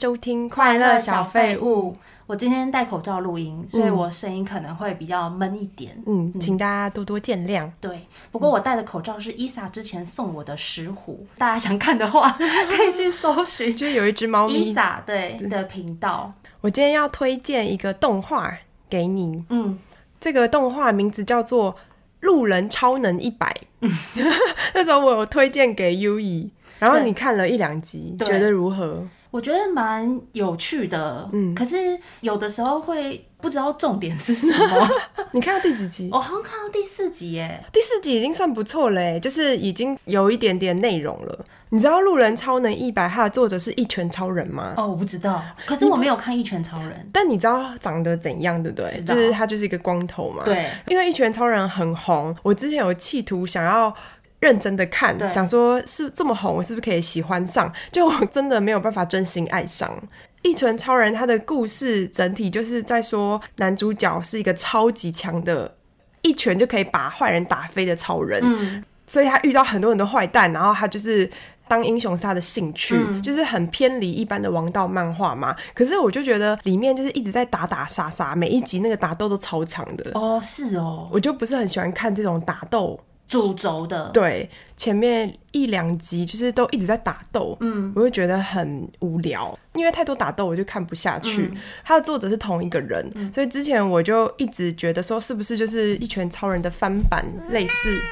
收听快乐小废物。我今天戴口罩录音，所以我声音可能会比较闷一点。嗯，请大家多多见谅。对，不过我戴的口罩是伊莎之前送我的石虎，大家想看的话 可以去搜寻，就是有一只猫咪伊莎对的频道。我今天要推荐一个动画给你。嗯，这个动画名字叫做《路人超能一百》。那时候我有推荐给优怡然后你看了一两集，觉得如何？我觉得蛮有趣的，嗯，可是有的时候会不知道重点是什么。你看到第几集？我好像看到第四集耶。第四集已经算不错嘞，就是已经有一点点内容了。你知道《路人超能一百》它的作者是一拳超人吗？哦，我不知道，可是我没有看一拳超人。但你知道长得怎样，对不对？就是他就是一个光头嘛。对，因为一拳超人很红，我之前有企图想要。认真的看，想说是这么红，我是不是可以喜欢上？就我真的没有办法真心爱上《一拳超人》。他的故事整体就是在说，男主角是一个超级强的，一拳就可以把坏人打飞的超人。嗯，所以他遇到很多很多坏蛋，然后他就是当英雄是他的兴趣，嗯、就是很偏离一般的王道漫画嘛。可是我就觉得里面就是一直在打打杀杀，每一集那个打斗都超长的。哦，是哦，我就不是很喜欢看这种打斗。主轴的，对，前面一两集就是都一直在打斗，嗯，我就觉得很无聊，因为太多打斗我就看不下去。嗯、他的作者是同一个人，嗯、所以之前我就一直觉得说是不是就是一拳超人的翻版类似。嗯、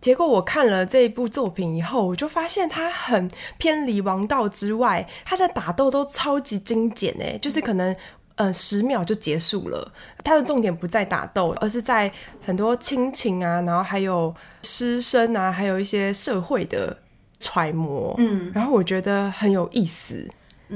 结果我看了这一部作品以后，我就发现它很偏离王道之外，它的打斗都超级精简诶，就是可能。呃，十秒就结束了。它的重点不在打斗，而是在很多亲情啊，然后还有师生啊，还有一些社会的揣摩。嗯，然后我觉得很有意思。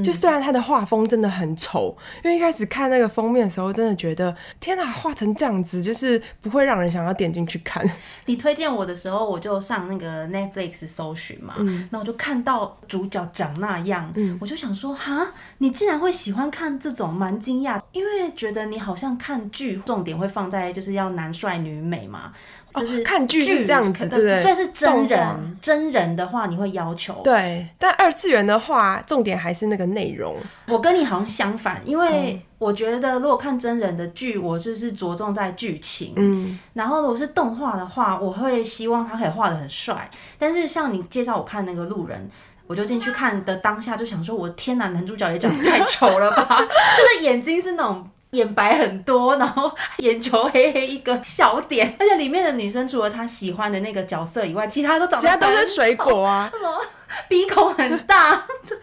就虽然他的画风真的很丑，因为一开始看那个封面的时候，真的觉得天哪，画成这样子，就是不会让人想要点进去看。你推荐我的时候，我就上那个 Netflix 搜寻嘛，嗯，那我就看到主角长那样，嗯，我就想说，哈，你竟然会喜欢看这种，蛮惊讶，因为觉得你好像看剧重点会放在就是要男帅女美嘛。就是看剧是这样子，对不对？算是真人，真人的话你会要求。对，但二次元的话，重点还是那个内容。我跟你好像相反，因为我觉得如果看真人的剧，我就是着重在剧情。嗯。然后如果是动画的话，我会希望他可以画的很帅。但是像你介绍我看那个路人，我就进去看的当下就想说，我天哪，男主角也长得太丑了吧？这 个眼睛是那种。眼白很多，然后眼球黑黑一个小点，而且里面的女生除了她喜欢的那个角色以外，其他都长得，其他都是水果啊，什么鼻孔很大，这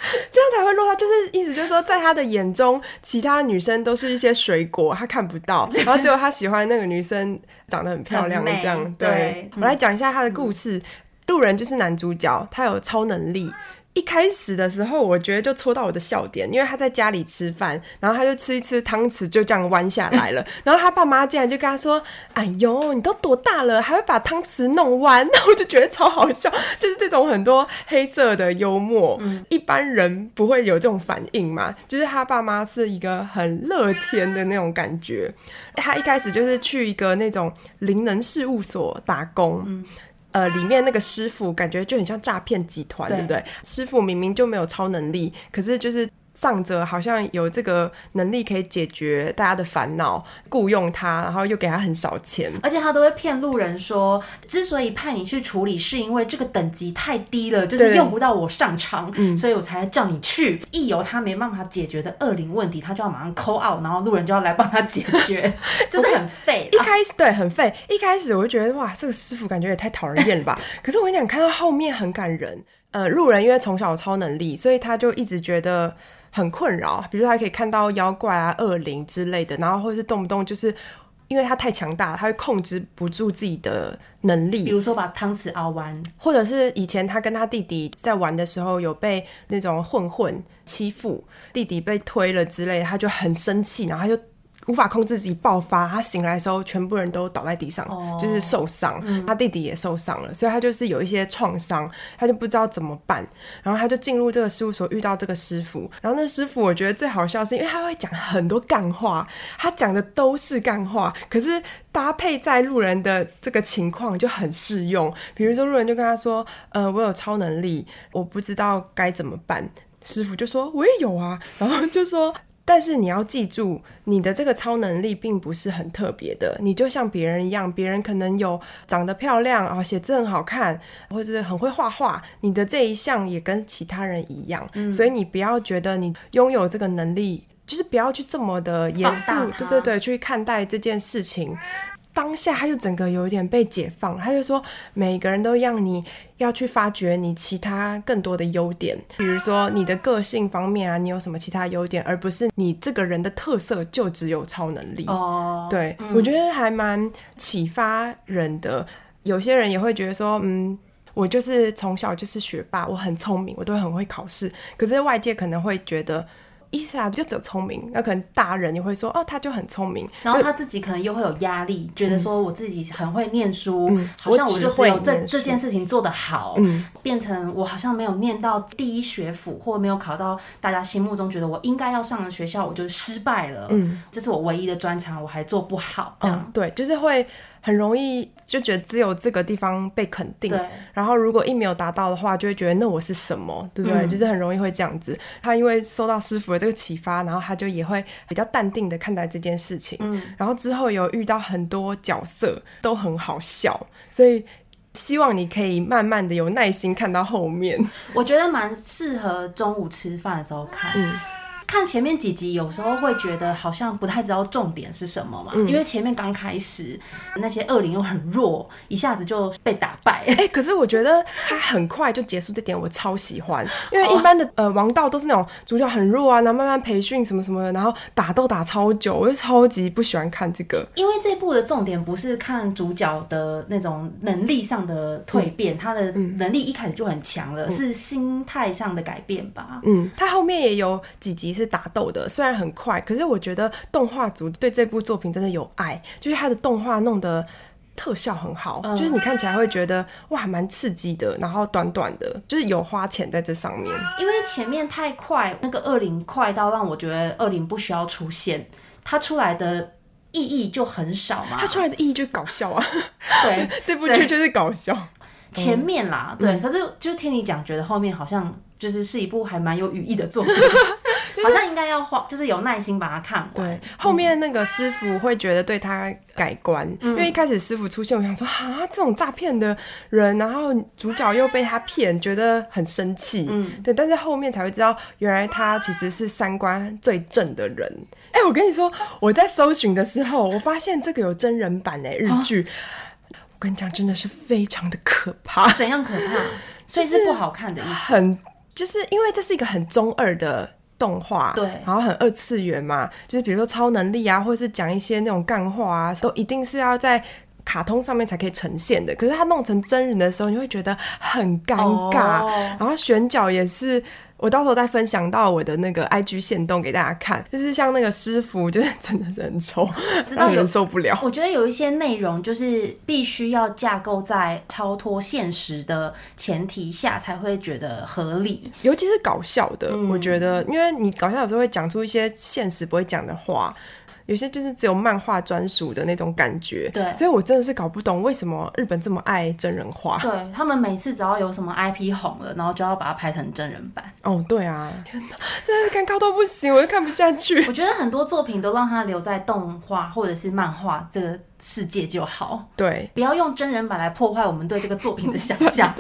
样才会落他。就是意思就是说，在他的眼中，其他女生都是一些水果，他看不到，然后只有他喜欢那个女生长得很漂亮的这样。对，对我来讲一下他的故事，嗯、路人就是男主角，他有超能力。一开始的时候，我觉得就戳到我的笑点，因为他在家里吃饭，然后他就吃一吃汤匙就这样弯下来了，然后他爸妈竟然就跟他说：“哎呦，你都多大了，还会把汤匙弄弯？”那我就觉得超好笑，就是这种很多黑色的幽默，嗯、一般人不会有这种反应嘛。就是他爸妈是一个很乐天的那种感觉，他一开始就是去一个那种灵能事务所打工。嗯呃，里面那个师傅感觉就很像诈骗集团，对不对？师傅明明就没有超能力，可是就是。上者好像有这个能力可以解决大家的烦恼，雇佣他，然后又给他很少钱，而且他都会骗路人说，之所以派你去处理，是因为这个等级太低了，就是用不到我上场，嗯，所以我才叫你去。一有他没办法解决的恶灵问题，他就要马上 call out，然后路人就要来帮他解决，就是很废。一开始对很废，一开始我就觉得哇，这个师傅感觉也太讨人厌了吧。可是我跟你讲，看到后面很感人。呃，路人因为从小有超能力，所以他就一直觉得。很困扰，比如说他可以看到妖怪啊、恶灵之类的，然后或是动不动就是因为他太强大了，他会控制不住自己的能力。比如说把汤匙熬弯，或者是以前他跟他弟弟在玩的时候有被那种混混欺负，弟弟被推了之类的，他就很生气，然后他就。无法控制自己爆发，他醒来的时候，全部人都倒在地上，oh, 就是受伤。嗯、他弟弟也受伤了，所以他就是有一些创伤，他就不知道怎么办。然后他就进入这个事务所，遇到这个师傅。然后那师傅，我觉得最好笑是因为他会讲很多干话，他讲的都是干话，可是搭配在路人的这个情况就很适用。比如说路人就跟他说：“呃，我有超能力，我不知道该怎么办。”师傅就说：“我也有啊。”然后就说。但是你要记住，你的这个超能力并不是很特别的。你就像别人一样，别人可能有长得漂亮啊，写字很好看，或者是很会画画。你的这一项也跟其他人一样，嗯、所以你不要觉得你拥有这个能力，就是不要去这么的严肃，对对对，去看待这件事情。当下他就整个有一点被解放，他就说每个人都一样，你要去发掘你其他更多的优点，比如说你的个性方面啊，你有什么其他优点，而不是你这个人的特色就只有超能力。哦，对，嗯，我觉得还蛮启发人的。有些人也会觉得说，嗯，我就是从小就是学霸，我很聪明，我都很会考试，可是外界可能会觉得。伊莎就只有聪明，那可能大人也会说哦，他就很聪明，然后他自己可能又会有压力，觉得说我自己很会念书，嗯、好像我就只有这这件事情做得好，嗯，变成我好像没有念到第一学府，或没有考到大家心目中觉得我应该要上的学校，我就失败了，嗯，这是我唯一的专长，我还做不好，这样、嗯、对，就是会。很容易就觉得只有这个地方被肯定，然后如果一没有达到的话，就会觉得那我是什么，对不对？嗯。就是很容易会这样子。他因为受到师傅的这个启发，然后他就也会比较淡定的看待这件事情。嗯。然后之后有遇到很多角色都很好笑，所以希望你可以慢慢的有耐心看到后面。我觉得蛮适合中午吃饭的时候看。嗯。看前面几集，有时候会觉得好像不太知道重点是什么嘛，嗯、因为前面刚开始那些恶灵又很弱，一下子就被打败。哎、欸，可是我觉得他很快就结束，这点我超喜欢。因为一般的、哦、呃王道都是那种主角很弱啊，然后慢慢培训什么什么的，然后打斗打超久，我就超级不喜欢看这个。因为这部的重点不是看主角的那种能力上的蜕变，嗯、他的能力一开始就很强了，嗯、是心态上的改变吧。嗯，他后面也有几集。是打斗的，虽然很快，可是我觉得动画组对这部作品真的有爱，就是他的动画弄得特效很好，嗯、就是你看起来会觉得哇，蛮刺激的。然后短短的，就是有花钱在这上面。因为前面太快，那个恶灵快到让我觉得恶灵不需要出现，它出来的意义就很少嘛。它出来的意义就是搞笑啊，对，这部剧就是搞笑。前面啦，嗯、对，可是就听你讲，觉得后面好像就是是一部还蛮有语义的作品。好像应该要花，就是有耐心把它看完。对，后面那个师傅会觉得对他改观，嗯、因为一开始师傅出现，我想说啊，这种诈骗的人，然后主角又被他骗，觉得很生气。嗯，对，但是后面才会知道，原来他其实是三观最正的人。哎、欸，我跟你说，我在搜寻的时候，我发现这个有真人版哎，日剧。哦、我跟你讲，真的是非常的可怕。怎样可怕？所以是不好看的意思。很，就是因为这是一个很中二的。动画，对，然后很二次元嘛，就是比如说超能力啊，或者是讲一些那种干话啊，都一定是要在卡通上面才可以呈现的。可是他弄成真人的时候，你会觉得很尴尬，哦、然后选角也是。我到时候再分享到我的那个 IG 线动给大家看，就是像那个师傅，就是 真的是很丑，让人受不了。我觉得有一些内容就是必须要架构在超脱现实的前提下才会觉得合理，尤其是搞笑的。嗯、我觉得，因为你搞笑有时候会讲出一些现实不会讲的话。有些就是只有漫画专属的那种感觉，对，所以我真的是搞不懂为什么日本这么爱真人化。对，他们每次只要有什么 IP 红了，然后就要把它拍成真人版。哦，对啊，天哪，真的是尴尬到不行，我就看不下去。我觉得很多作品都让它留在动画或者是漫画这个世界就好，对，不要用真人版来破坏我们对这个作品的想象。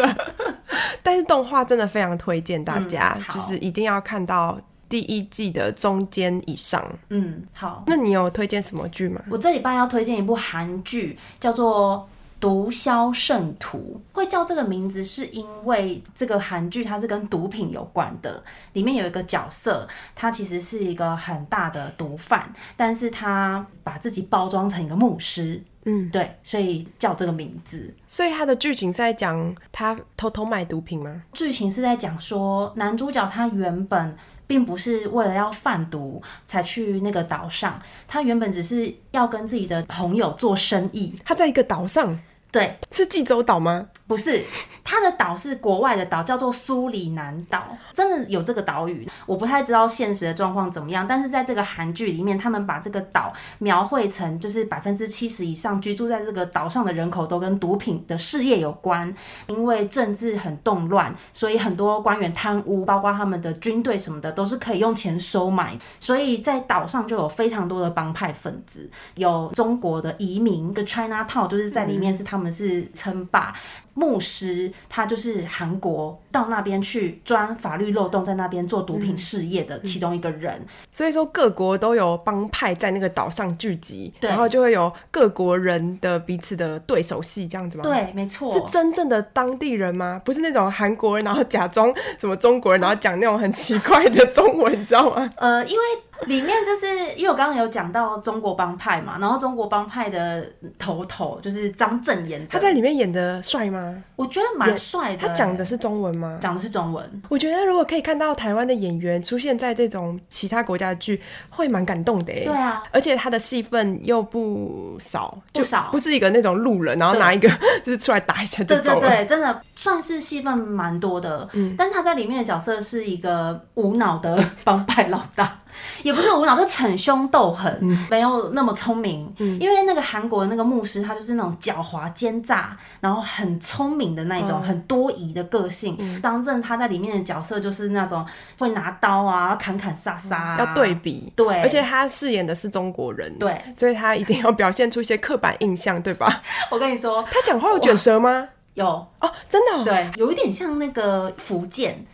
但是动画真的非常推荐大家，嗯，就是一定要看到。第一季的中间以上，嗯，好。那你有推荐什么剧吗？我这礼拜要推荐一部韩剧，叫做《毒枭圣徒》。会叫这个名字，是因为这个韩剧它是跟毒品有关的。里面有一个角色，他其实是一个很大的毒贩，但是他把自己包装成一个牧师，嗯，对，所以叫这个名字。所以他的剧情是在讲他偷偷卖毒品吗？剧情是在讲说男主角他原本。并不是为了要贩毒才去那个岛上，他原本只是要跟自己的朋友做生意。他在一个岛上，对，是济州岛吗？不是，它的岛是国外的岛，叫做苏里南岛，真的有这个岛屿。我不太知道现实的状况怎么样，但是在这个韩剧里面，他们把这个岛描绘成就是百分之七十以上居住在这个岛上的人口都跟毒品的事业有关，因为政治很动乱，所以很多官员贪污，包括他们的军队什么的都是可以用钱收买，所以在岛上就有非常多的帮派分子，有中国的移民，跟 China Town 就是在里面是他们是称霸。牧师，他就是韩国到那边去钻法律漏洞，在那边做毒品事业的其中一个人。嗯嗯、所以说，各国都有帮派在那个岛上聚集，然后就会有各国人的彼此的对手戏，这样子吗？对，没错。是真正的当地人吗？不是那种韩国人，然后假装什么中国人，然后讲那种很奇怪的中文，你知道吗？呃，因为。里面就是因为我刚刚有讲到中国帮派嘛，然后中国帮派的头头就是张正演的，他在里面演的帅吗？我觉得蛮帅的。他讲的是中文吗？讲的是中文。我觉得如果可以看到台湾的演员出现在这种其他国家的剧，会蛮感动的。对啊，而且他的戏份又不少，不少，不是一个那种路人，然后拿一个 就是出来打一下就走了。对对对，真的算是戏份蛮多的。嗯，但是他在里面的角色是一个无脑的帮派老大。也不是无脑，就逞凶斗狠，嗯、没有那么聪明。嗯、因为那个韩国的那个牧师，他就是那种狡猾奸诈，然后很聪明的那种，嗯、很多疑的个性。张震、嗯、他在里面的角色就是那种会拿刀啊，砍砍杀杀、啊，要对比。对，而且他饰演的是中国人，对，所以他一定要表现出一些刻板印象，对吧？我跟你说，他讲话有卷舌吗？有哦，真的、哦，对，有一点像那个福建。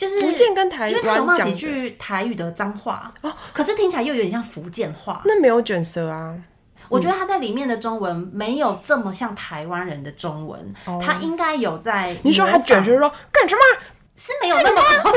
就是福建跟台湾，因为他有骂几句台语的脏话哦，可是听起来又有点像福建话。那没有卷舌啊？我觉得他在里面的中文没有这么像台湾人的中文，哦、他应该有在。你说他卷舌说干什么？是没有那么 然后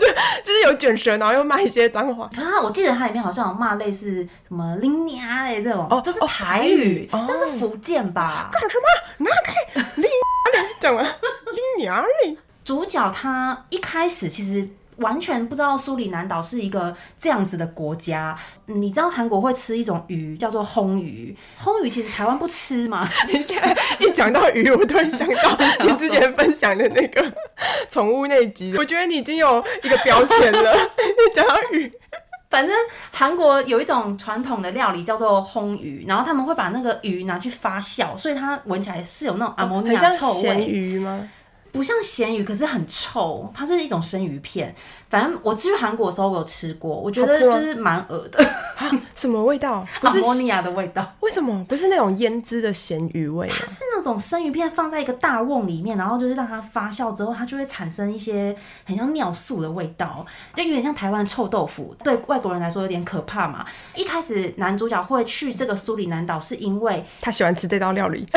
就就是有卷舌，然后又骂一些脏话。啊，我记得他里面好像有骂类似什么“林娘”哎这种，哦，就是台语，这、哦、是福建吧？干什么？拿开拎娘，讲了拎娘嘞。主角他一开始其实完全不知道苏里南岛是一个这样子的国家。你知道韩国会吃一种鱼叫做烘鱼，烘鱼其实台湾不吃嘛？你现在一讲到鱼，我突然想到 你之前分享的那个宠物那集，我觉得你已经有一个标签了。你讲到鱼，反正韩国有一种传统的料理叫做烘鱼，然后他们会把那个鱼拿去发酵，所以它闻起来是有那种阿摩尼亚臭咸鱼吗？不像咸鱼，可是很臭。它是一种生鱼片。反正我去韩国的时候，我有吃过，我觉得就是蛮恶的。什么味道？阿摩尼亚的味道。为什么？不是那种腌制的咸鱼味？它是那种生鱼片放在一个大瓮里面，然后就是让它发酵之后，它就会产生一些很像尿素的味道，就有点像台湾的臭豆腐。对外国人来说有点可怕嘛。一开始男主角会去这个苏里南岛，是因为他喜欢吃这道料理。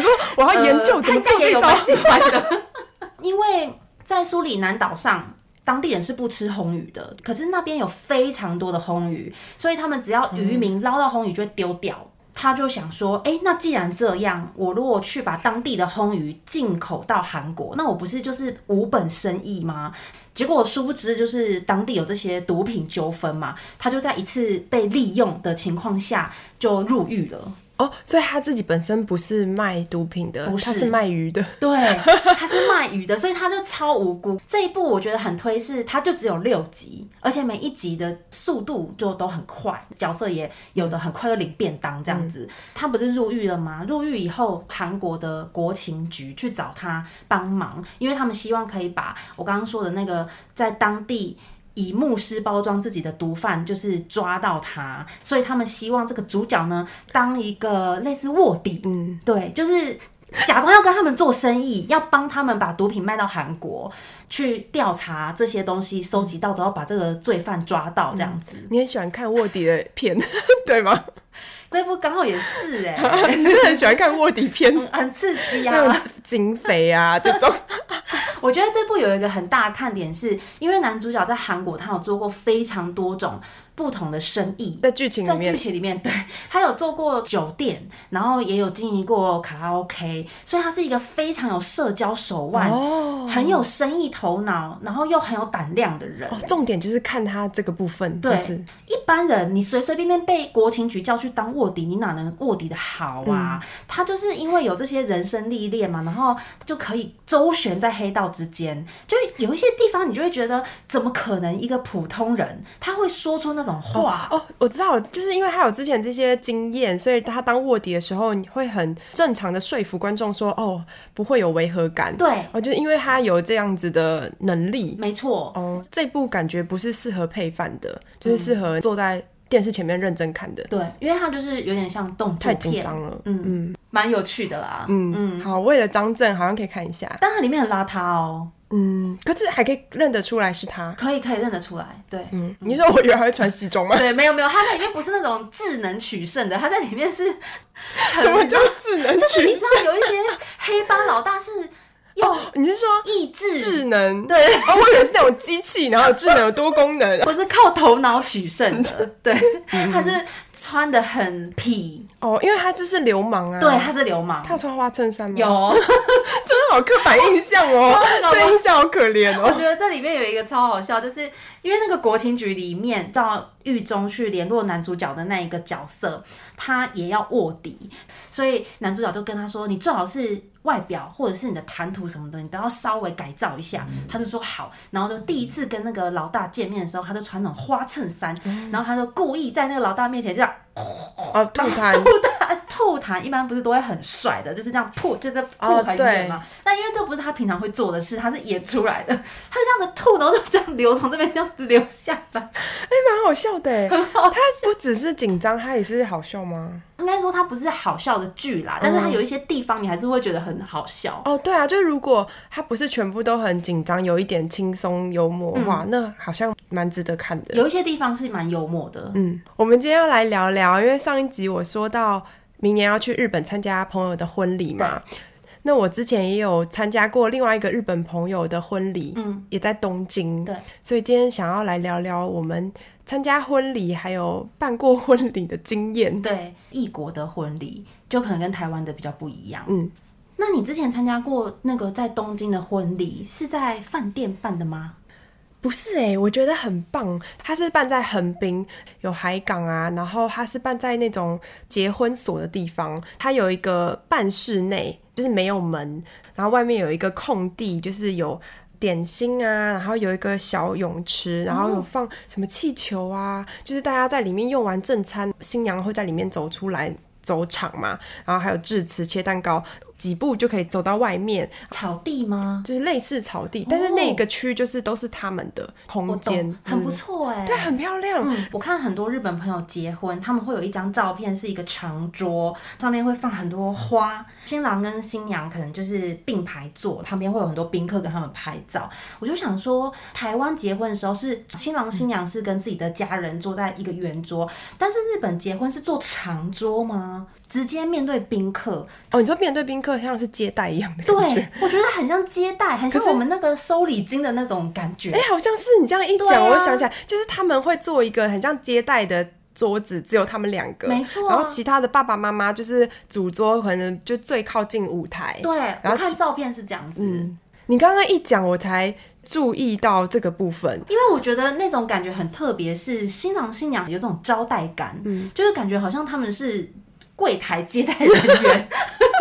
说我要研究怎么做这道，喜欢的，因为在苏里南岛上，当地人是不吃红鱼的，可是那边有非常多的红鱼，所以他们只要渔民捞到红鱼就会丢掉。嗯、他就想说，哎、欸，那既然这样，我如果去把当地的红鱼进口到韩国，那我不是就是无本生意吗？结果殊不知，就是当地有这些毒品纠纷嘛，他就在一次被利用的情况下就入狱了。哦，所以他自己本身不是卖毒品的，不是，他是卖鱼的。对，他是卖鱼的，所以他就超无辜。这一部我觉得很推，是他就只有六集，而且每一集的速度就都很快，角色也有的很快就领便当这样子。嗯、他不是入狱了吗？入狱以后，韩国的国情局去找他帮忙，因为他们希望可以把我刚刚说的那个在当地。以牧师包装自己的毒贩，就是抓到他，所以他们希望这个主角呢，当一个类似卧底，嗯，对，就是假装要跟他们做生意，要帮他们把毒品卖到韩国，去调查这些东西，收集到之后把这个罪犯抓到，这样子。嗯，你很喜欢看卧底的片，对吗？这部刚好也是哎、欸，你真的很喜欢看卧底片，很刺激啊，警匪啊这种。我觉得这部有一个很大的看点是，因为男主角在韩国，他有做过非常多种不同的生意，在剧情里面，在剧情里面，对，他有做过酒店，然后也有经营过卡拉 OK，所以他是一个非常有社交手腕，哦，很有生意头脑，然后又很有胆量的人。哦，重点就是看他这个部分，就是。对一般人，你随随便便被国情局叫去当卧底，你哪能卧底的好啊？嗯，他就是因为有这些人生历练嘛，然后就可以周旋在黑道之间，就有一些地方你就会觉得，怎么可能一个普通人他会说出那种话？哦，哦，我知道了，就是因为他有之前这些经验，所以他当卧底的时候，你会很正常的说服观众说，哦，不会有违和感。对，哦，就是因为他有这样子的能力。没错。哦，这部感觉不是适合配饭的，就是适合坐在电视前面认真看的。对，因为他就是有点像动作片，太紧张了。嗯嗯，蛮有趣的啦。嗯嗯，好，为了张震，好像可以看一下，但它里面很邋遢哦。嗯，可是还可以认得出来是他，可以可以认得出来，对，嗯，你说我以为他会穿西装吗？对，没有没有，他在里面不是那种智能取胜的，他在里面是，什么叫智能取胜？就是你知道有一些黑帮老大是。哦，你是说意志智能？对，哦，我以为是那种机器，然后智能有多功能，不是靠头脑取胜的。对，他是穿的很痞哦，因为他就是流氓啊。对，他是流氓。他有穿花衬衫吗？有，真的好刻板印象哦，这印象好可怜哦。我觉得这里面有一个超好笑，就是因为那个国情局里面到狱中去联络男主角的那一个角色，他也要卧底，所以男主角就跟他说：“你最好是。”外表或者是你的谈吐什么的，你都要稍微改造一下。嗯、他就说好，然后就第一次跟那个老大见面的时候，他就穿那种花衬衫，嗯、然后他就故意在那个老大面前这样。哦，吐痰，吐痰，吐痰，一般不是都会很帅的，就是这样吐，就在吐很远嘛。但因为这不是他平常会做的事，他是演出来的，他是这样子吐，然后就这样流从这边这样子流下来，哎、欸，蛮好笑的，很好笑。他不只是紧张，他也是好笑吗？应该说他不是好笑的剧啦，但是他有一些地方你还是会觉得很好笑。哦，对啊，就是如果他不是全部都很紧张，有一点轻松幽默的话，嗯、那好像蛮值得看的。有一些地方是蛮幽默的。嗯，我们今天要来聊聊。因为上一集我说到明年要去日本参加朋友的婚礼嘛，那我之前也有参加过另外一个日本朋友的婚礼，嗯，也在东京，对，所以今天想要来聊聊我们参加婚礼还有办过婚礼的经验。对，异国的婚礼就可能跟台湾的比较不一样。嗯，那你之前参加过那个在东京的婚礼是在饭店办的吗？不是哎、我觉得很棒。它是办在横滨，有海港啊，然后它是办在那种结婚所的地方。它有一个办室内，就是没有门，然后外面有一个空地，就是有点心啊，然后有一个小泳池，然后有放什么气球啊，就是大家在里面用完正餐，新娘会在里面走出来走场嘛，然后还有致辞、切蛋糕。几步就可以走到外面草地吗？就是类似草地，但是那个区就是都是他们的空间，很不错哎，对，很漂亮。嗯，我看很多日本朋友结婚，他们会有一张照片，是一个长桌，上面会放很多花，新郎跟新娘可能就是并排坐，旁边会有很多宾客跟他们拍照。我就想说，台湾结婚的时候是新郎新娘是跟自己的家人坐在一个圆桌，但是日本结婚是坐长桌吗？直接面对宾客哦，你说面对宾客像是接待一样的感觉，对，我觉得很像接待，很像我们那个收礼金的那种感觉。哎、欸，好像是你这样一讲，啊、我想起来，就是他们会做一个很像接待的桌子，只有他们两个，没错、啊。然后其他的爸爸妈妈就是主桌，可能就最靠近舞台。对，然后我看照片是这样子。嗯，你刚刚一讲，我才注意到这个部分，因为我觉得那种感觉很特别，是新郎新娘有这种招待感，嗯，就是感觉好像他们是。柜台接待人员，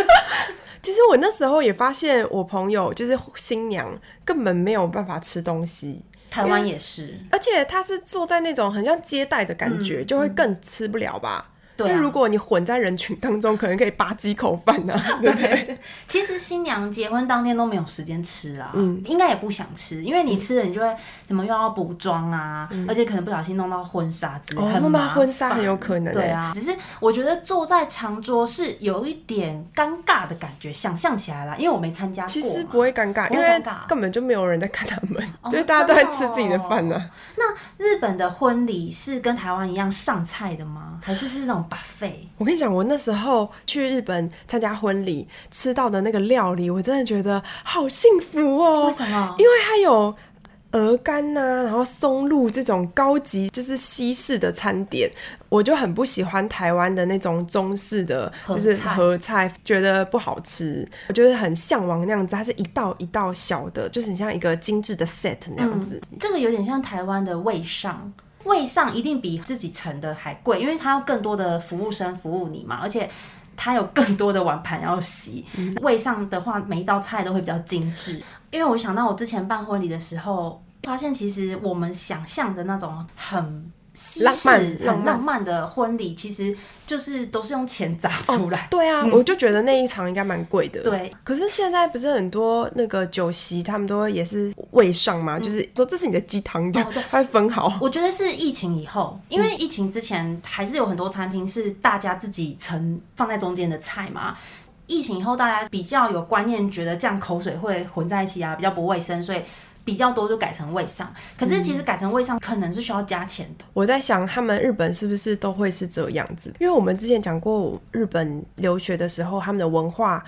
其实我那时候也发现，我朋友就是新娘根本没有办法吃东西。台湾也是，而且他是坐在那种很像接待的感觉，嗯、就会更吃不了吧。对、啊，如果你混在人群当中，可能可以扒几口饭呢、啊，对不对，其实新娘结婚当天都没有时间吃啊，嗯，应该也不想吃，因为你吃了，你就会怎么又要补妆啊，嗯、而且可能不小心弄到婚纱之类，哦、弄到婚纱很有可能。对啊，只是我觉得坐在长桌是有一点尴尬的感觉，想象起来了，因为我没参加过。其实不会尴尬，尬因为根本就没有人在看他们，哦、就是大家都在吃自己的饭呢、啊哦。那日本的婚礼是跟台湾一样上菜的吗？还是是那种？buffet，我跟你讲，我那时候去日本参加婚礼吃到的那个料理，我真的觉得好幸福哦。为什么？因为它有鹅肝呐、啊，然后松露这种高级就是西式的餐点，我就很不喜欢台湾的那种中式的，就是合菜，觉得不好吃。我觉得很向往那样子，它是一道一道小的，就是很像一个精致的 set 那样子。嗯、这个有点像台湾的味上，味上一定比自己盛的还贵，因为它要更多的服务生服务你嘛，而且它有更多的碗盘要洗。嗯、味上的话，每一道菜都会比较精致。因为我想到我之前办婚礼的时候，发现其实我们想象的那种很西式浪漫、很浪漫的婚礼，其实就是都是用钱砸出来。哦。对啊，嗯、我就觉得那一场应该蛮贵的。对，可是现在不是很多那个酒席，他们都也是位上嘛，嗯、就是说这是你的鸡汤，这样它会分好。我觉得是疫情以后，因为疫情之前还是有很多餐厅是大家自己盛放在中间的菜嘛。疫情以后，大家比较有观念，觉得这样口水会混在一起啊，比较不卫生，所以比较多就改成位上。可是其实改成位上可能是需要加钱的。我在想，他们日本是不是都会是这样子？因为我们之前讲过，日本留学的时候，他们的文化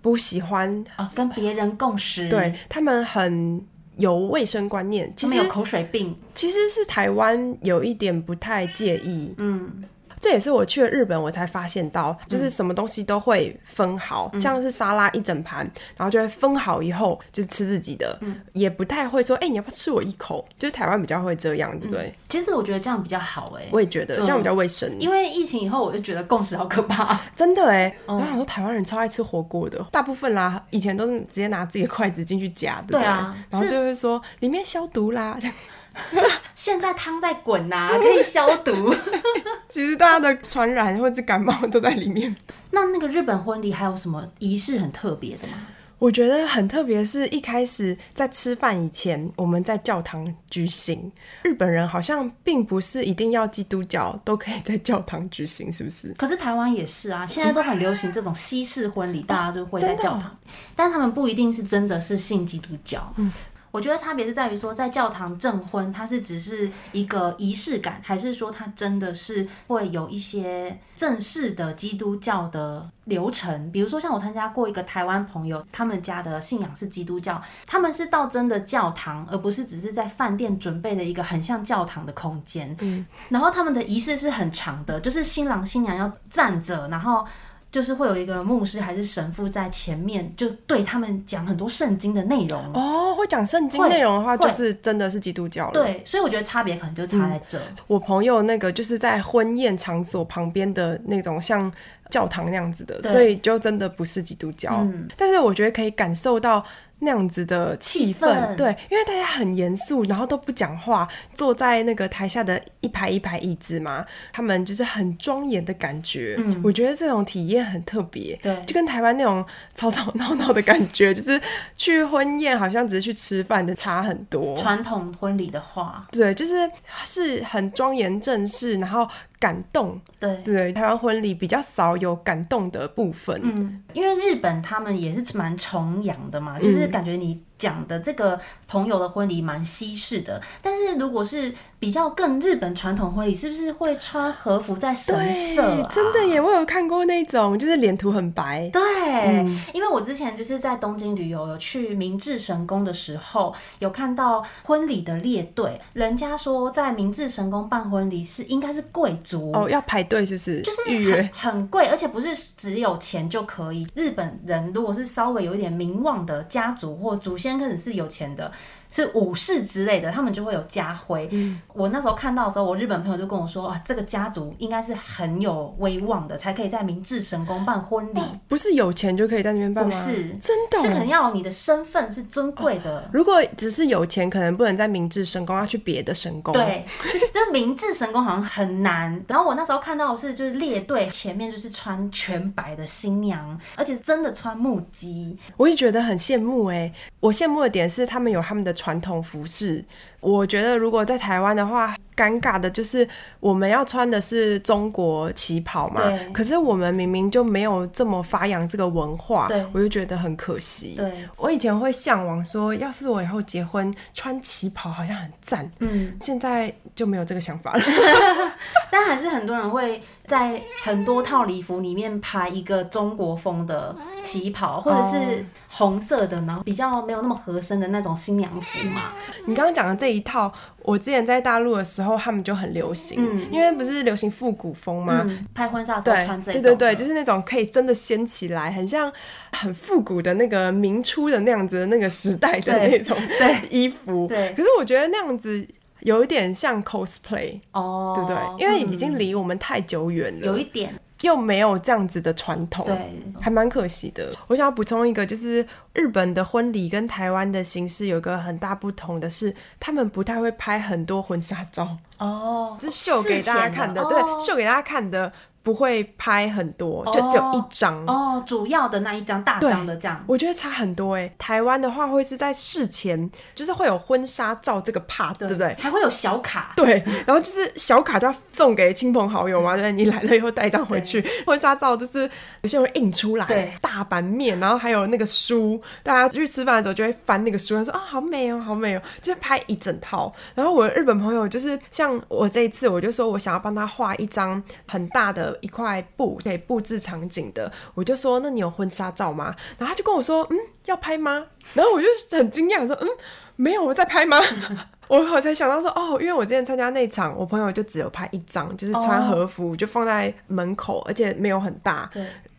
不喜欢啊、哦、跟别人共识，对他们很有卫生观念，其实有口水病，其实是台湾有一点不太介意，嗯。这也是我去了日本，我才发现到，就是什么东西都会分好，嗯、像是沙拉一整盘，然后就会分好以后就吃自己的，嗯、也不太会说，哎、欸，你要不要吃我一口？就是台湾比较会这样，对不对？嗯、其实我觉得这样比较好，哎，我也觉得这样比较卫生、嗯。因为疫情以后，我就觉得共识好可怕，真的哎。我想说，台湾人超爱吃火锅的，大部分啦，以前都是直接拿自己的筷子进去夹，对不对？对啊，然后就会说里面消毒啦。现在汤在滚呐、啊，可以消毒。其实大家的传染或者感冒都在里面。那那个日本婚礼还有什么仪式很特别的吗？我觉得很特别，是一开始在吃饭以前，我们在教堂举行。日本人好像并不是一定要基督教都可以在教堂举行，是不是？可是台湾也是啊，现在都很流行这种西式婚礼，大家都会在教堂，哦、但他们不一定是真的是信基督教。嗯。我觉得差别是在于说，在教堂证婚，它是只是一个仪式感，还是说它真的是会有一些正式的基督教的流程？比如说，像我参加过一个台湾朋友，他们家的信仰是基督教，他们是到真的教堂，而不是只是在饭店准备的一个很像教堂的空间。嗯，然后他们的仪式是很长的，就是新郎新娘要站着，然后。就是会有一个牧师还是神父在前面，就对他们讲很多圣经的内容哦。会讲圣经内容的话，就是真的是基督教了。对，所以我觉得差别可能就差在这。嗯。我朋友那个就是在婚宴场所旁边的那种像教堂那样子的，所以就真的不是基督教。嗯，但是我觉得可以感受到。那样子的气氛，对，因为大家很严肃，然后都不讲话，坐在那个台下的一排一排椅子嘛，他们就是很庄严的感觉。嗯，我觉得这种体验很特别，对，就跟台湾那种吵吵闹闹的感觉，就是去婚宴好像只是去吃饭的差很多。传统婚礼的话，对，就是是很庄严正式，然后。感动，对对，台湾婚礼比较少有感动的部分，嗯，因为日本他们也是蛮崇洋的嘛，嗯、就是感觉你。讲的这个朋友的婚礼蛮西式的，但是如果是比较更日本传统婚礼，是不是会穿和服在神社啊？真的耶，我有看过那种，就是脸涂很白。对，嗯、因为我之前就是在东京旅游，有去明治神宫的时候，有看到婚礼的列队。人家说在明治神宫办婚礼是应该是贵族哦，要排队，是不是？就是预约很贵，而且不是只有钱就可以。日本人如果是稍微有一点名望的家族或祖先。开始是有钱的。是武士之类的，他们就会有家徽。嗯、我那时候看到的时候，我日本朋友就跟我说：“啊，这个家族应该是很有威望的，才可以在明治神宫办婚礼。哦。不是有钱就可以在那边办吗？不是，真的，是可能要你的身份是尊贵的，哦。如果只是有钱，可能不能在明治神宫，要去别的神宫。对，就明治神宫好像很难。然后我那时候看到的是，就是列队前面就是穿全白的新娘，而且真的穿木屐，我也觉得很羡慕哎。我羡慕的点是他们有他们的。传统服饰，我觉得如果在台湾的话，尴尬的就是我们要穿的是中国旗袍嘛，对可是我们明明就没有这么发扬这个文化，对我就觉得很可惜。对，我以前会向往说，要是我以后结婚穿旗袍好像很赞，嗯，现在就没有这个想法了。但还是很多人会在很多套礼服里面拍一个中国风的旗袍，或者是红色的，然后比较没有那么合身的那种新娘服嘛。你刚刚讲的这一套，我之前在大陆的时候，他们就很流行，嗯、因为不是流行复古风吗？嗯、拍婚纱都穿这种，对对对，就是那种可以真的掀起来，很像很复古的那个明初的那样子的那个时代的那种对衣服。对，可是我觉得那样子。有一点像 cosplay 哦，对不对？因为已经离我们太久远了，有一点，又没有这样子的传统，对，还蛮可惜的。我想要补充一个，就是日本的婚礼跟台湾的形式有一个很大不同的是，他们不太会拍很多婚纱照哦，是秀给大家看的，的对，秀给大家看的。不会拍很多，就只有一张哦，主要的那一张大张的这样，我觉得差很多哎。台湾的话会是在事前，就是会有婚纱照这个 part，对不对？还会有小卡，对，然后就是小卡就要送给亲朋好友嘛，对，你来了以后带一张回去。婚纱照就是有些人会印出来，对，大版面，然后还有那个书，大家去吃饭的时候就会翻那个书，他说啊，好美哦，好美哦，就是拍一整套。然后我的日本朋友就是像我这一次，我就说我想要帮他画一张很大的。一块布可以布置场景的，我就说，那你有婚纱照吗？然后他就跟我说，嗯，要拍吗？然后我就很惊讶，说，嗯，没有，我在拍吗？我 我才想到说，哦，因为我之前参加那场，我朋友就只有拍一张，就是穿和服，oh. 就放在门口，而且没有很大。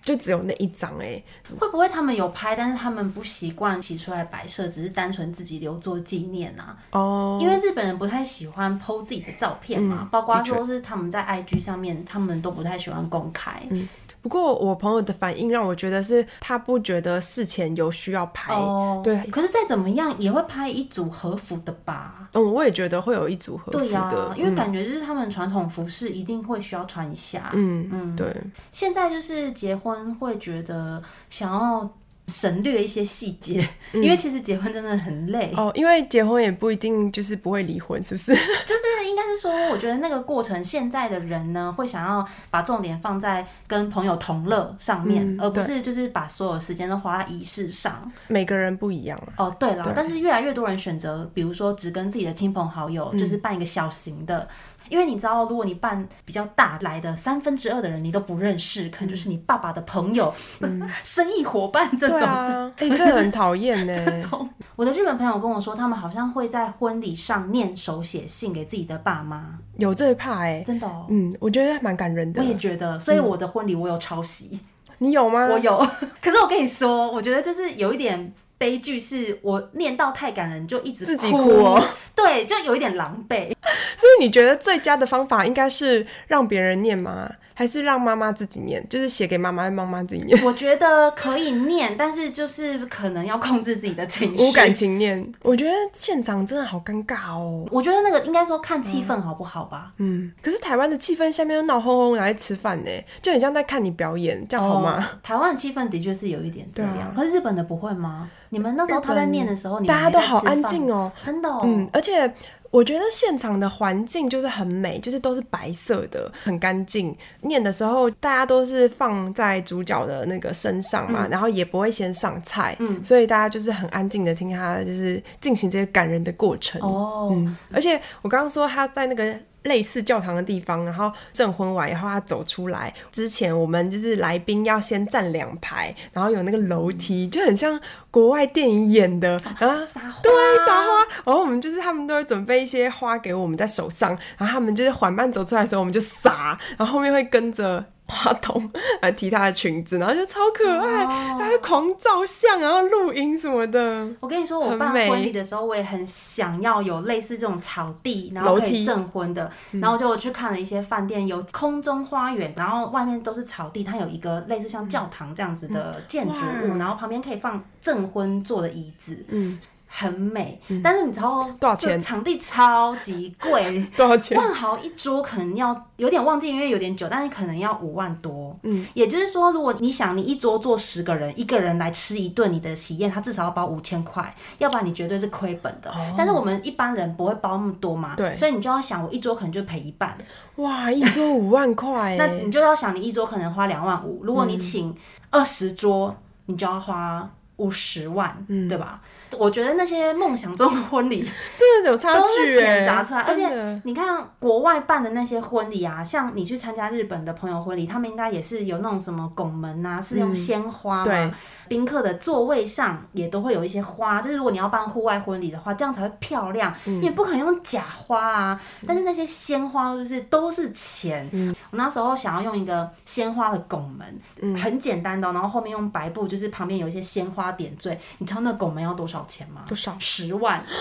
对。就只有那一张哎，会不会他们有拍，但是他们不习惯洗出来摆设，只是单纯自己留作纪念啊？哦，因为日本人不太喜欢 po 自己的照片嘛，嗯、包括说是他们在 IG 上面，他们都不太喜欢公开。嗯不过我朋友的反应让我觉得是他不觉得事前有需要拍，哦、对。可是再怎么样也会拍一组和服的吧？嗯，我也觉得会有一组和服的，对呀、啊，因为感觉就是他们传统服饰一定会需要穿一下。嗯嗯，对。现在就是结婚会觉得想要。省略一些细节，因为其实结婚真的很累哦。因为结婚也不一定就是不会离婚，是不是？就是应该是说，我觉得那个过程，现在的人呢，会想要把重点放在跟朋友同乐上面，嗯、而不是就是把所有时间都花在仪式上。每个人不一样哦，对了，对，但是越来越多人选择，比如说只跟自己的亲朋好友，就是办一个小型的。嗯因为你知道，如果你办比较大来的三分之二的人你都不认识，可能就是你爸爸的朋友、嗯、生意伙伴这种的，哎、啊，这很讨厌 呢。这种，我的日本朋友跟我说，他们好像会在婚礼上念手写信给自己的爸妈，有这一怕哎，真的、哦，嗯，我觉得蛮感人的。我也觉得，所以我的婚礼我有抄袭、嗯，你有吗？我有，可是我跟你说，我觉得就是有一点。悲剧是我念到太感人，就一直，自己哭哦，对，就有一点狼狈。所以你觉得最佳的方法应该是让别人念吗？还是让妈妈自己念，就是写给妈妈，妈妈自己念。我觉得可以念，但是就是可能要控制自己的情绪，无感情念。我觉得现场真的好尴尬哦。我觉得那个应该说看气氛好不好吧。嗯，可是台湾的气氛下面又闹哄哄，拿来吃饭呢，就很像在看你表演，这样好吗？哦、台湾的气氛的确是有一点这样，啊、可是日本的不会吗？你们那时候他在念的时候，大家都好安静哦，真的、哦。嗯，而且。我觉得现场的环境就是很美，就是都是白色的，很干净。念的时候，大家都是放在主角的那个身上嘛，嗯、然后也不会先上菜，嗯，所以大家就是很安静的听他就是进行这些感人的过程。哦，嗯，而且我刚刚说他在那个。类似教堂的地方，然后证婚完以后，他走出来之前，我们就是来宾要先站两排，然后有那个楼梯，就很像国外电影演的，然后撒花，对，撒花，然后我们就是他们都会准备一些花给我们在手上，然后他们就是缓慢走出来的时候，我们就撒，然后后面会跟着。花童来提她的裙子，然后就超可爱，大家狂照相，然后录音什么的。我跟你说，我办婚礼的时候，我也很想要有类似这种草地，然后可以证婚的。然后就我去看了一些饭店，有空中花园，然后外面都是草地，它有一个类似像教堂这样子的建筑物，然后旁边可以放证婚坐的椅子。嗯。很美，嗯、但是你知道多少钱？场地超级贵，多少钱？万豪一桌可能要有点忘记，因为有点久，但是可能要五万多。嗯，也就是说，如果你想你一桌坐十个人，一个人来吃一顿你的喜宴，他至少要包五千块，要不然你绝对是亏本的。哦、但是我们一般人不会包那么多嘛，对，所以你就要想，我一桌可能就赔一半。哇，一桌五万块，那你就要想，你一桌可能花两万五，如果你请二十桌，嗯、你就要花五十万，嗯、对吧？我觉得那些梦想中的婚礼 真的有差距，都是钱砸出来。而且你看国外办的那些婚礼啊，像你去参加日本的朋友婚礼，他们应该也是有那种什么拱门啊，是用鲜花嘛。对。宾客的座位上也都会有一些花，就是如果你要办户外婚礼的话，这样才会漂亮。你也不可能用假花啊。但是那些鲜花就是都是钱。我那时候想要用一个鲜花的拱门，很简单的，然后后面用白布，就是旁边有一些鲜花点缀。你知道那拱门要多少钱吗？多少？十万。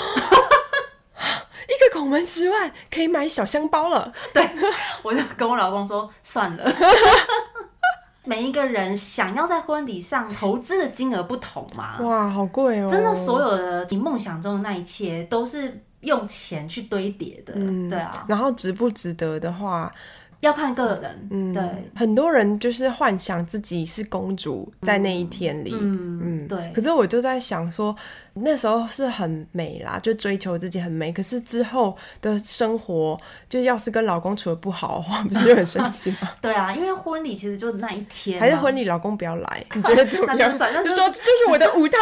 一个拱门十万，可以买小香包了。对，我就跟我老公说算了。每一个人想要在婚礼上投资的金额不同嘛？哇，好贵哦！真的，所有的你梦想中的那一切都是用钱去堆叠的，嗯、对啊。然后值不值得的话，要看个人。嗯，对。很多人就是幻想自己是公主在那一天里，嗯，嗯对。可是我就在想说。那时候是很美啦，就追求自己很美。可是之后的生活，就要是跟老公处的不好的话，不是就很生气吗？对啊，因为婚礼其实就那一天，还是婚礼老公不要来，你觉得怎么样？就说这就是我的舞台。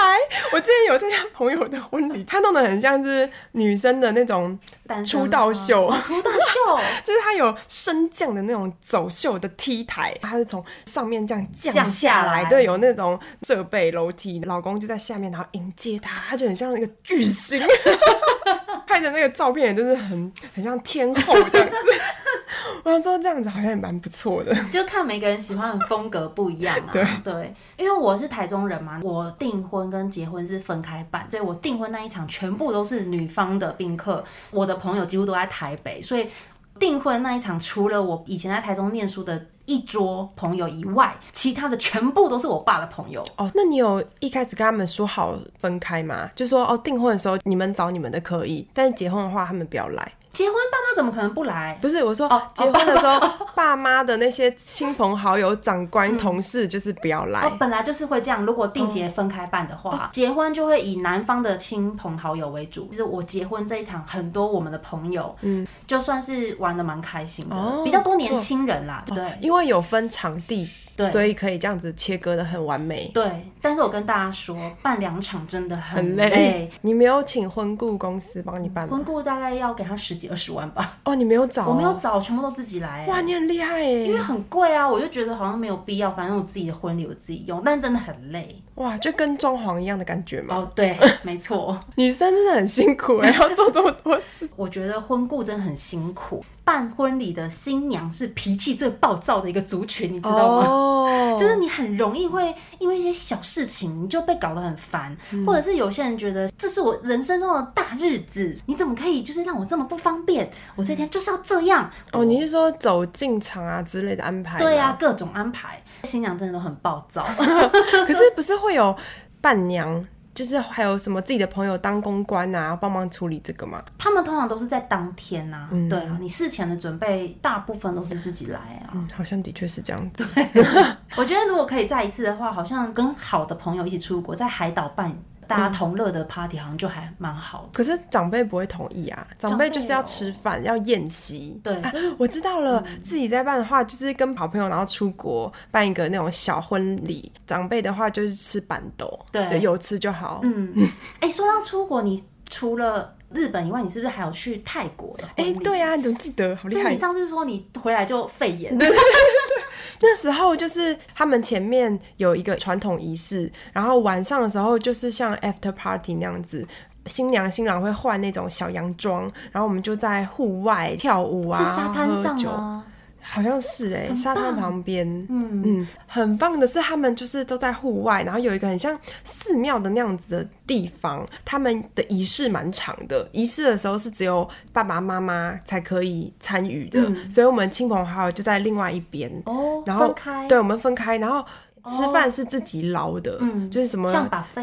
我之前有参加朋友的婚礼，他弄得很像是女生的那种出道秀，出道秀 就是他有升降的那种走秀的 T 台，他是从上面这样降下来，对，有那种设备楼梯，老公就在下面，然后迎接他。他就很像那个巨星，拍的那个照片也就是很很像天后这样子。我想说这样子好像也蛮不错的，就看每个人喜欢的风格不一样嘛。对对，因为我是台中人嘛，我订婚跟结婚是分开办，所以我订婚那一场全部都是女方的宾客，我的朋友几乎都在台北，所以订婚那一场除了我以前在台中念书的。一桌朋友以外，其他的全部都是我爸的朋友。哦，那你有一开始跟他们说好分开吗？就说哦，订婚的时候你们找你们的可以，但是结婚的话他们不要来。结婚爸妈怎么可能不来？不是我说，哦，结婚的时候爸妈的那些亲朋好友、长官、同事就是不要来。哦，本来就是会这样。如果订结分开办的话，结婚就会以男方的亲朋好友为主。其实我结婚这一场，很多我们的朋友，嗯，就算是玩的蛮开心的，比较多年轻人啦，对，因为有分场地。对，所以可以这样子切割的很完美。对，但是我跟大家说，办两场真的很累。很累。你没有请婚顾公司帮你办吗？婚顾大概要给他十几二十万吧。哦，你没有找？我没有找，全部都自己来。哇，你很厉害耶！因为很贵啊，我就觉得好像没有必要，反正我自己的婚礼我自己用，但真的很累。哇，就跟装潢一样的感觉嘛。哦，对，没错。女生真的很辛苦哎，要做这么多事。我觉得婚顾真的很辛苦。办婚礼的新娘是脾气最暴躁的一个族群，你知道吗？Oh. 就是你很容易会因为一些小事情你就被搞得很烦，嗯、或者是有些人觉得这是我人生中的大日子，你怎么可以就是让我这么不方便？我这天就是要这样。哦，oh, 你是说走进场啊之类的安排？对啊，各种安排，新娘真的都很暴躁。可是不是会有伴娘？就是还有什么自己的朋友当公关啊，帮忙处理这个嘛？他们通常都是在当天呐、啊，嗯、对啊，你事前的准备大部分都是自己来啊。嗯，好像的确是这样子。对，我觉得如果可以再一次的话，好像跟好的朋友一起出国，在海岛办。大家同乐的 party 好像就还蛮好的，可是长辈不会同意啊。长辈就是要吃饭，要宴席。对，我知道了。自己在办的话，就是跟好朋友然后出国办一个那种小婚礼。长辈的话就是吃板豆，对，有吃就好。嗯，哎，说到出国，你除了日本以外，你是不是还有去泰国的？哎，对啊，你怎么记得？好厉害！你上次说你回来就肺炎。那时候就是他们前面有一个传统仪式，然后晚上的时候就是像 after party 那样子，新娘新郎会换那种小洋装，然后我们就在户外跳舞啊，是沙滩上吗？好像是哎、欸，沙滩旁边，嗯。嗯，很棒的是他们就是都在户外，然后有一个很像寺庙的那样子的地方，他们的仪式蛮长的，仪式的时候是只有爸爸妈妈才可以参与的，嗯、所以我们亲朋好友就在另外一边。哦，然后对，我们分开，然后吃饭是自己捞的，嗯，就是什么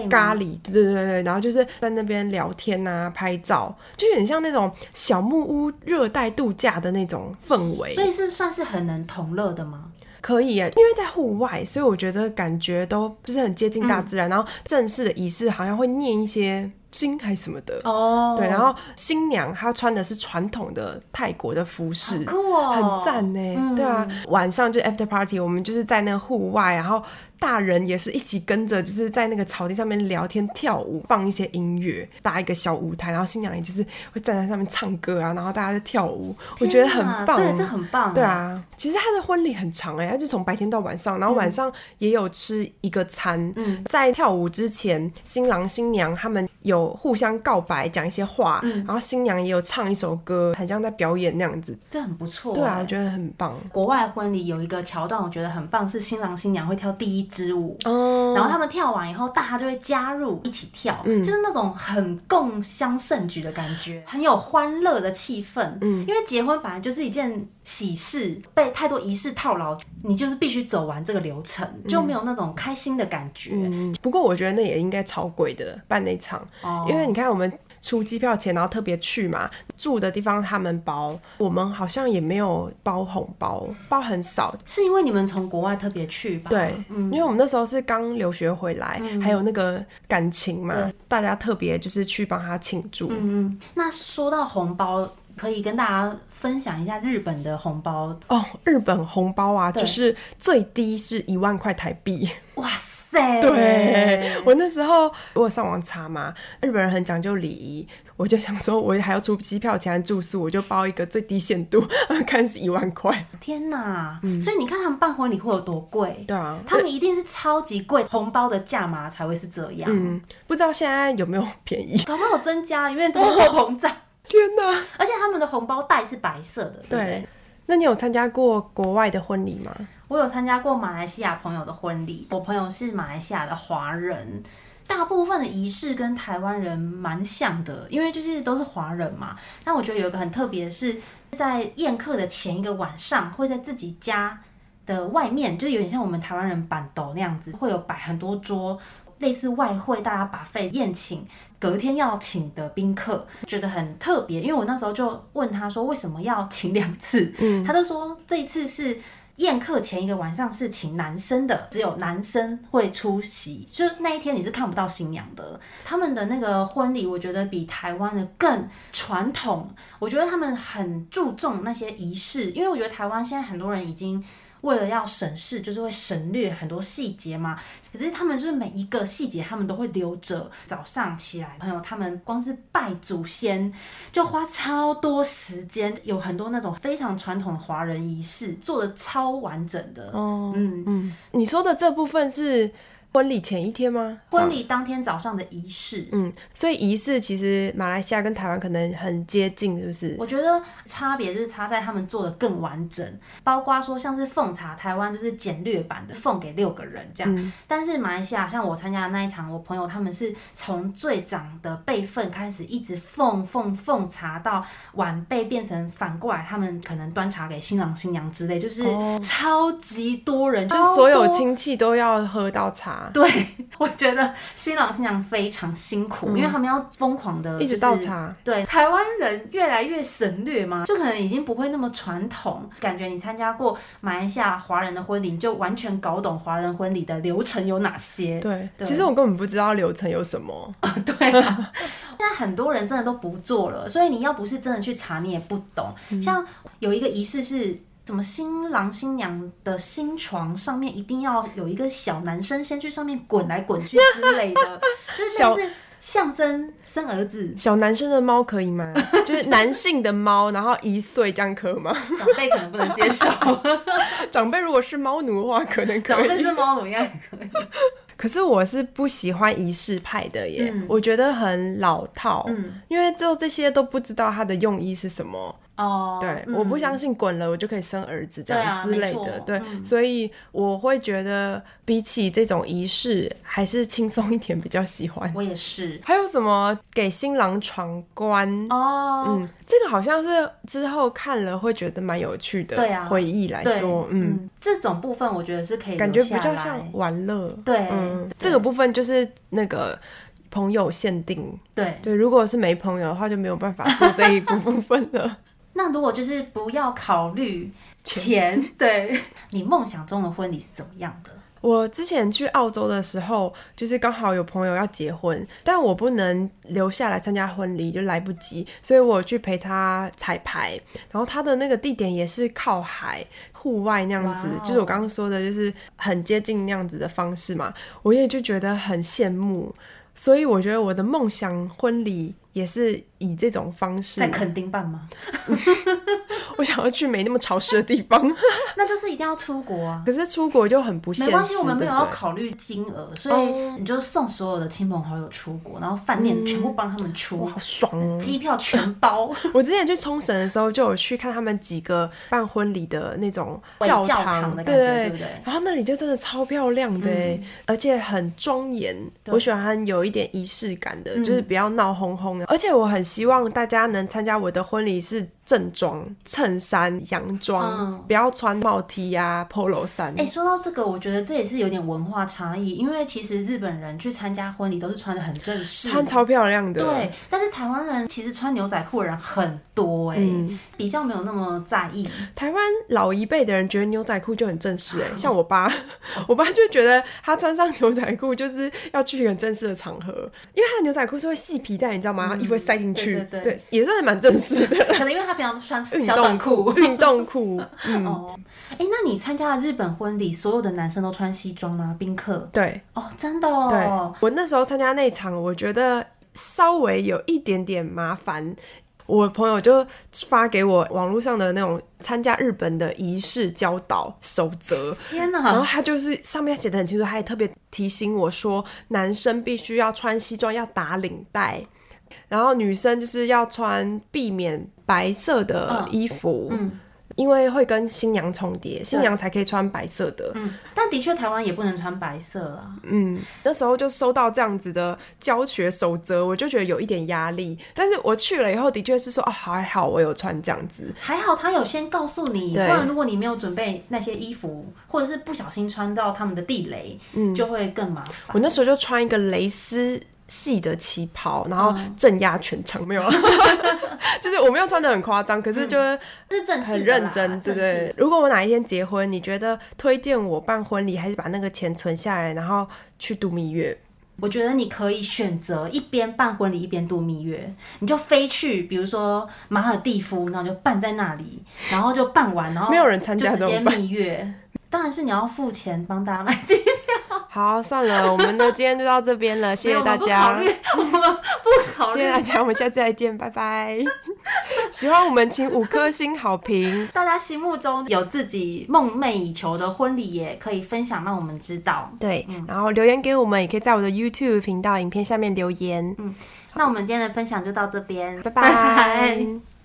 咖喱，对对对对，然后就是在那边聊天啊、拍照，就有点像那种小木屋、热带度假的那种氛围。所以是算是很能同乐的吗？可以耶，因为在户外，所以我觉得感觉都就是很接近大自然。嗯、然后正式的仪式好像会念一些。经还是什么的。哦，对，然后新娘她穿的是传统的泰国的服饰，酷哦，很赞呢，嗯、对啊，晚上就 after party，我们就是在那个户外，然后大人也是一起跟着，就是在那个草地上面聊天跳舞，放一些音乐，搭一个小舞台，然后新娘也就是会站在上面唱歌啊，然后大家就跳舞，啊、我觉得很棒，对，这很棒，对啊，其实他的婚礼很长哎，他就从白天到晚上，然后晚上也有吃一个餐，嗯，在跳舞之前，新郎新娘他们。有互相告白，讲一些话，嗯、然后新娘也有唱一首歌，很像在表演那样子，这很不错。对啊，我觉得很棒。国外婚礼有一个桥段，我觉得很棒，是新郎新娘会跳第一支舞，哦、然后他们跳完以后，大家就会加入一起跳，嗯、就是那种很共襄盛举的感觉，很有欢乐的气氛。嗯，因为结婚本来就是一件喜事，被太多仪式套牢，你就是必须走完这个流程，就没有那种开心的感觉。嗯，不过我觉得那也应该超贵的，办那场。因为你看，我们出机票钱，然后特别去嘛，住的地方他们包，我们好像也没有包红包，包很少。是因为你们从国外特别去吧？对，嗯、因为我们那时候是刚留学回来，嗯、还有那个感情嘛，大家特别就是去帮他庆祝。嗯嗯。那说到红包，可以跟大家分享一下日本的红包哦。日本红包啊，就是最低是一万块台币。哇塞！对，对，我那时候我有上网查嘛，日本人很讲究礼仪，我就想说，我还要出机票钱住宿，我就包一个最低限度，看是一万块。天哪！嗯、所以你看他们办婚礼会有多贵？对啊，他们一定是超级贵，红包的价码才会是这样。嗯，不知道现在有没有便宜？搞不好增加，因为通货膨胀。天哪！而且他们的红包袋是白色的。对，对，那你有参加过国外的婚礼吗？我有参加过马来西亚朋友的婚礼，我朋友是马来西亚的华人，大部分的仪式跟台湾人蛮像的，因为就是都是华人嘛。但我觉得有一个很特别的是，在宴客的前一个晚上，会在自己家的外面，就有点像我们台湾人板斗那样子，会有摆很多桌，类似外汇，大家 buffet 宴请，隔天要请的宾客，觉得很特别。因为我那时候就问他说，为什么要请两次？嗯，他就说这一次是。宴客前一个晚上是请男生的，只有男生会出席，就那一天你是看不到新娘的。他们的那个婚礼，我觉得比台湾的更传统。我觉得他们很注重那些仪式，因为我觉得台湾现在很多人已经。为了要省事，就是会省略很多细节嘛。可是他们就是每一个细节，他们都会留着。早上起来，朋友他们光是拜祖先就花超多时间，有很多那种非常传统的华人仪式，做的超完整的。哦，嗯嗯，你说的这部分是。婚礼前一天吗？婚礼当天早上的仪式，嗯，所以仪式其实马来西亚跟台湾可能很接近，是不是？我觉得差别就是差在他们做的更完整，包括说像是奉茶，台湾就是简略版的奉给六个人这样，嗯、但是马来西亚像我参加的那一场，我朋友他们是从最长的辈分开始一直奉奉奉茶到晚辈变成反过来，他们可能端茶给新郎新娘之类，就是超级多人，哦、就是所有亲戚都要喝到茶。对，我觉得新郎新娘非常辛苦，嗯、因为他们要疯狂的、就是、一直倒茶。对，台湾人越来越省略嘛，就可能已经不会那么传统。感觉你参加过马来西亚华人的婚礼，你就完全搞懂华人婚礼的流程有哪些。对，对其实我根本不知道流程有什么。对啊，现在很多人真的都不做了，所以你要不是真的去查，你也不懂。嗯、像有一个仪式是。什么新郎新娘的新床上面一定要有一个小男生先去上面滚来滚去之类的，就是像是象征生儿子。小男生的猫可以吗？就是男性的猫，然后一岁这样可吗？长辈可能不能接受。长辈如果是猫奴的话，可能可以。长辈是猫奴应该也可以。可是我是不喜欢仪式派的耶，嗯、我觉得很老套。嗯，因为就这些都不知道它的用意是什么。哦，对，我不相信滚了我就可以生儿子这样之类的，对，所以我会觉得比起这种仪式，还是轻松一点比较喜欢。我也是。还有什么给新郎闯关？哦，嗯，这个好像是之后看了会觉得蛮有趣的，对啊，回忆来说，嗯，这种部分我觉得是可以感觉比较像玩乐，对，嗯，这个部分就是那个。朋友限定，对对，如果是没朋友的话，就没有办法做这一部部分了。那如果就是不要考虑钱，对你梦想中的婚礼是怎么样的？我之前去澳洲的时候，就是刚好有朋友要结婚，但我不能留下来参加婚礼，就来不及，所以我去陪他彩排。然后他的那个地点也是靠海、户外那样子，Wow. 就是我刚刚说的，就是很接近那样子的方式嘛。我也就觉得很羡慕。所以我觉得我的梦想婚礼也是以这种方式在垦丁办吗？我想要去没那么潮湿的地方，那就是一定要出国啊。可是出国就很不现实。没关系，我们没有要考虑金额，所以你就送所有的亲朋好友出国，然后饭店全部帮他们出，好爽哦，机票全包。我之前去冲绳的时候，就有去看他们几个办婚礼的那种教堂的感觉，对不对？然后那里就真的超漂亮的，而且很庄严。我喜欢有一点仪式感的，就是不要闹哄哄的。而且我很希望大家能参加我的婚礼是正装，衬衫、洋装，嗯、不要穿帽 T 呀、啊、polo 衫。哎、欸，说到这个，我觉得这也是有点文化差异，因为其实日本人去参加婚礼都是穿的很正式，穿超漂亮的。对，但是台湾人其实穿牛仔裤的人很多、欸，哎、嗯，比较没有那么在意。台湾老一辈的人觉得牛仔裤就很正式、欸，哎，像我爸，我爸就觉得他穿上牛仔裤就是要去很正式的场合，因为他的牛仔裤是会系皮带，你知道吗？嗯、衣服会塞进去，对，也算是蛮正式的。可能因为他平常穿小短裤、运动裤。嗯、哦，哎、欸，那你参加了日本婚礼，所有的男生都穿西装吗？宾客？对，哦，真的哦。对，我那时候参加那场，我觉得稍微有一点点麻烦。我朋友就发给我网络上的那种参加日本的仪式教导守则，天哪！然后他就是上面写的很清楚，他也特别提醒我说，男生必须要穿西装，要打领带。然后女生就是要穿避免白色的衣服，嗯，嗯，因为会跟新娘重叠，新娘才可以穿白色的。嗯，但的确台湾也不能穿白色啊。嗯，那时候就收到这样子的教学守则，我就觉得有一点压力。但是我去了以后，的确是说哦，还好我有穿这样子，还好他有先告诉你，不然如果你没有准备那些衣服，或者是不小心穿到他们的地雷，嗯，就会更麻烦。我那时候就穿一个蕾丝。细的旗袍，然后镇压全场，没有了，就是我没有穿的很夸张，可是就是很认真，对不对？如果我哪一天结婚，你觉得推荐我办婚礼，还是把那个钱存下来，然后去度蜜月？我觉得你可以选择一边办婚礼一边度蜜月，你就飞去，比如说马尔蒂夫，然后就办在那里，然后就办完，然后没有人参加，就直接蜜月。当然是你要付钱帮大家买机票。好，算了，我们的今天就到这边了，谢谢大家。我们不考虑，不考虑。谢谢大家，我们下次再见，拜拜。喜欢我们，请五颗星好评。大家心目中有自己梦寐以求的婚礼，也可以分享，让我们知道。对，嗯、然后留言给我们，也可以在我的 YouTube 频道影片下面留言。嗯，那我们今天的分享就到这边，拜拜。拜拜。